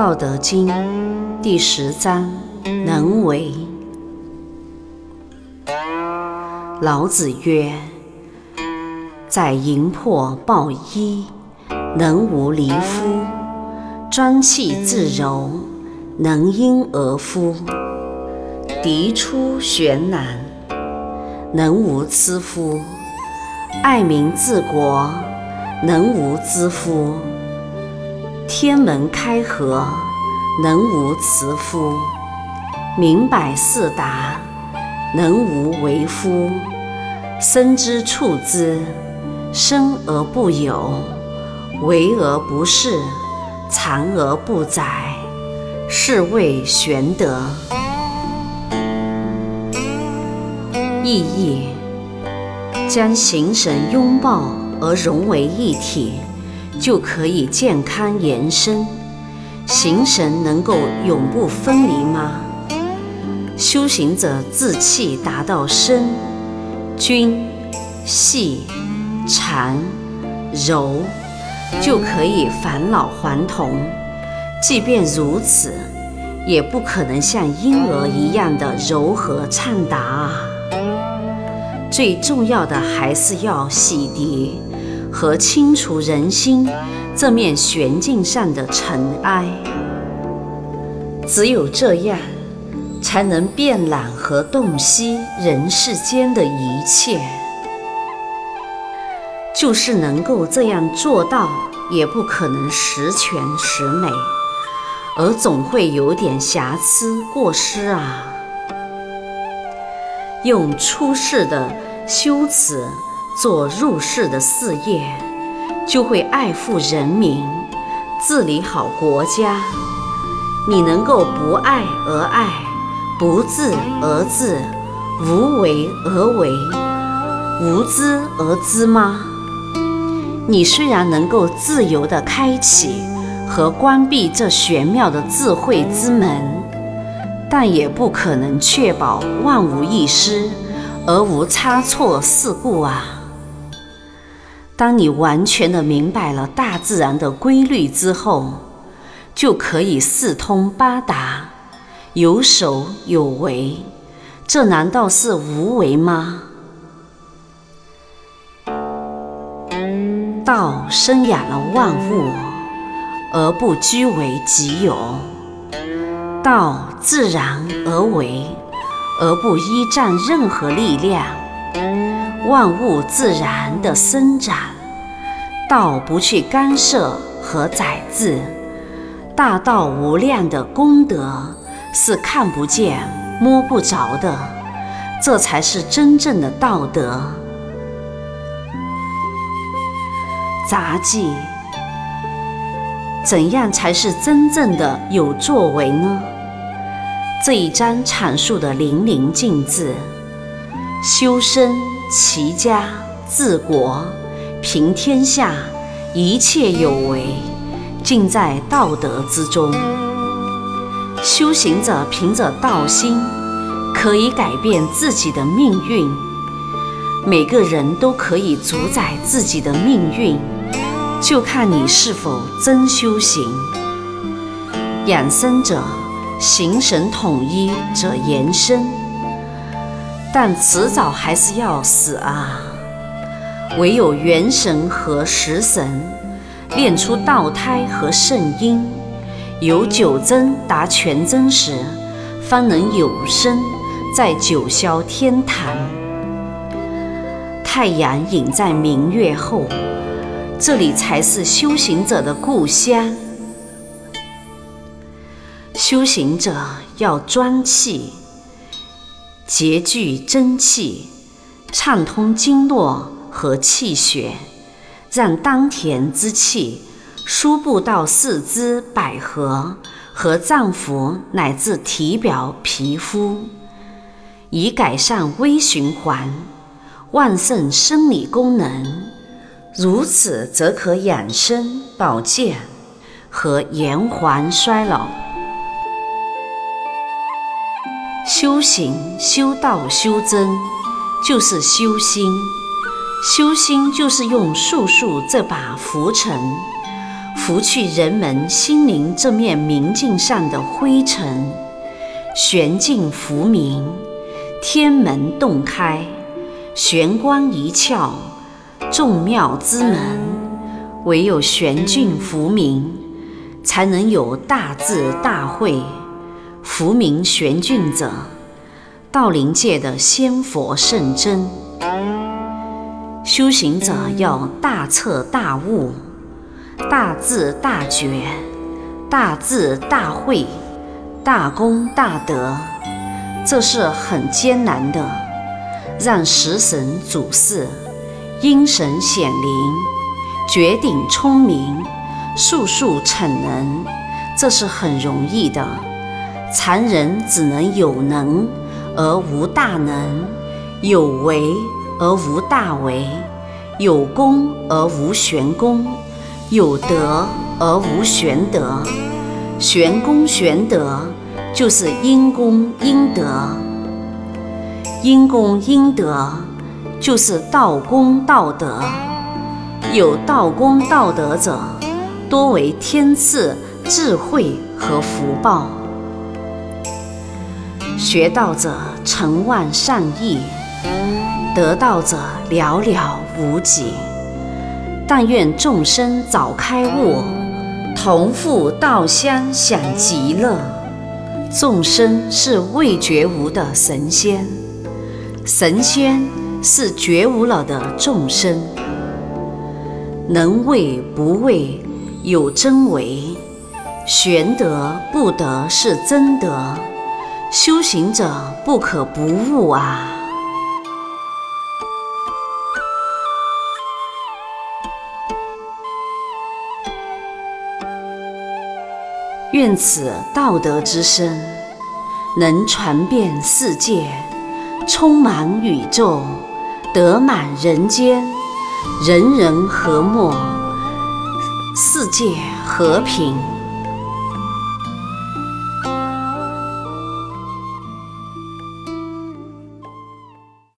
道德经第十章：能为。老子曰：“在营破抱衣，能无离夫；专气自柔，能婴儿夫；涤出玄难，能无疵夫；爱民治国，能无知夫；天门开合，能无雌夫；明白四达。”能无为夫？生之处之，生而不有，为而不恃，藏而不宰，是谓玄德。意义：将形神拥抱而融为一体，就可以健康延伸。形神能够永不分离吗？修行者自气达到身、均、细、长、柔，就可以返老还童。即便如此，也不可能像婴儿一样的柔和畅达啊！最重要的还是要洗涤和清除人心这面玄镜上的尘埃。只有这样。才能遍览和洞悉人世间的一切。就是能够这样做到，也不可能十全十美，而总会有点瑕疵过失啊。用出世的修辞做入世的事业，就会爱护人民，治理好国家。你能够不爱而爱。不治而治，无为而为，无知而知吗？你虽然能够自由地开启和关闭这玄妙的智慧之门，但也不可能确保万无一失而无差错事故啊！当你完全的明白了大自然的规律之后，就可以四通八达。有守有为，这难道是无为吗？道生养了万物，而不居为己有；道自然而为，而不依仗任何力量。万物自然的生长，道不去干涉和宰制。大道无量的功德。是看不见、摸不着的，这才是真正的道德。杂技，怎样才是真正的有作为呢？这一章阐述的淋漓尽致，修身、齐家、治国、平天下，一切有为，尽在道德之中。修行者凭着道心，可以改变自己的命运。每个人都可以主宰自己的命运，就看你是否真修行。养生者，形神统一者延伸，但迟早还是要死啊！唯有元神和食神，炼出道胎和圣婴。由九真达全真时，方能有生在九霄天坛。太阳隐在明月后，这里才是修行者的故乡。修行者要专气，结聚真气，畅通经络和气血，让丹田之气。输布到四肢百合和脏腑乃至体表皮肤，以改善微循环、旺盛生理功能。如此则可养生保健和延缓衰老。修行、修道、修真，就是修心。修心就是用术数这把拂尘。拂去人们心灵这面明镜上的灰尘，玄镜浮明，天门洞开，玄关一窍，众妙之门。唯有玄镜浮明，才能有大智大慧。浮明玄镜者，道灵界的仙佛圣真。修行者要大彻大悟。大智大觉，大智大慧，大功大德，这是很艰难的。让食神主事，阴神显灵，绝顶聪明，速速逞能，这是很容易的。常人只能有能而无大能，有为而无大为，有功而无玄功。有德而无玄德，玄功玄德就是因功因德，因功因德就是道功道德。有道功道德者，多为天赐智慧和福报。学道者成万上亿，得道者寥寥无几。但愿众生早开悟，同赴道乡享极乐。众生是未觉悟的神仙，神仙是觉悟了的众生。能为不为有真为，玄德不得是真德。修行者不可不悟啊！愿此道德之声能传遍世界，充满宇宙，得满人间，人人和睦，世界和平。